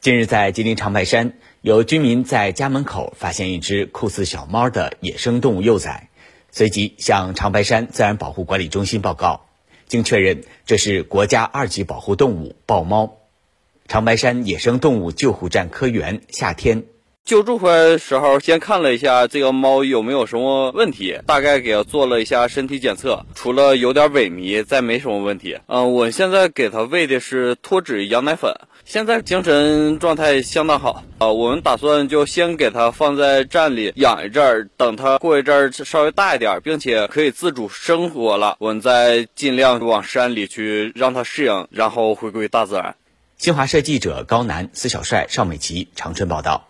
近日，在吉林长白山，有居民在家门口发现一只酷似小猫的野生动物幼崽，随即向长白山自然保护管理中心报告。经确认，这是国家二级保护动物豹猫。长白山野生动物救护站科员夏天救助回来的时候，先看了一下这个猫有没有什么问题，大概给它做了一下身体检测，除了有点萎靡，再没什么问题。嗯，我现在给它喂的是脱脂羊奶粉。现在精神状态相当好啊！我们打算就先给它放在站里养一阵儿，等它过一阵儿稍微大一点，并且可以自主生活了，我们再尽量往山里去让它适应，然后回归大自然。新华社记者高楠、司小帅、邵美琪长春报道。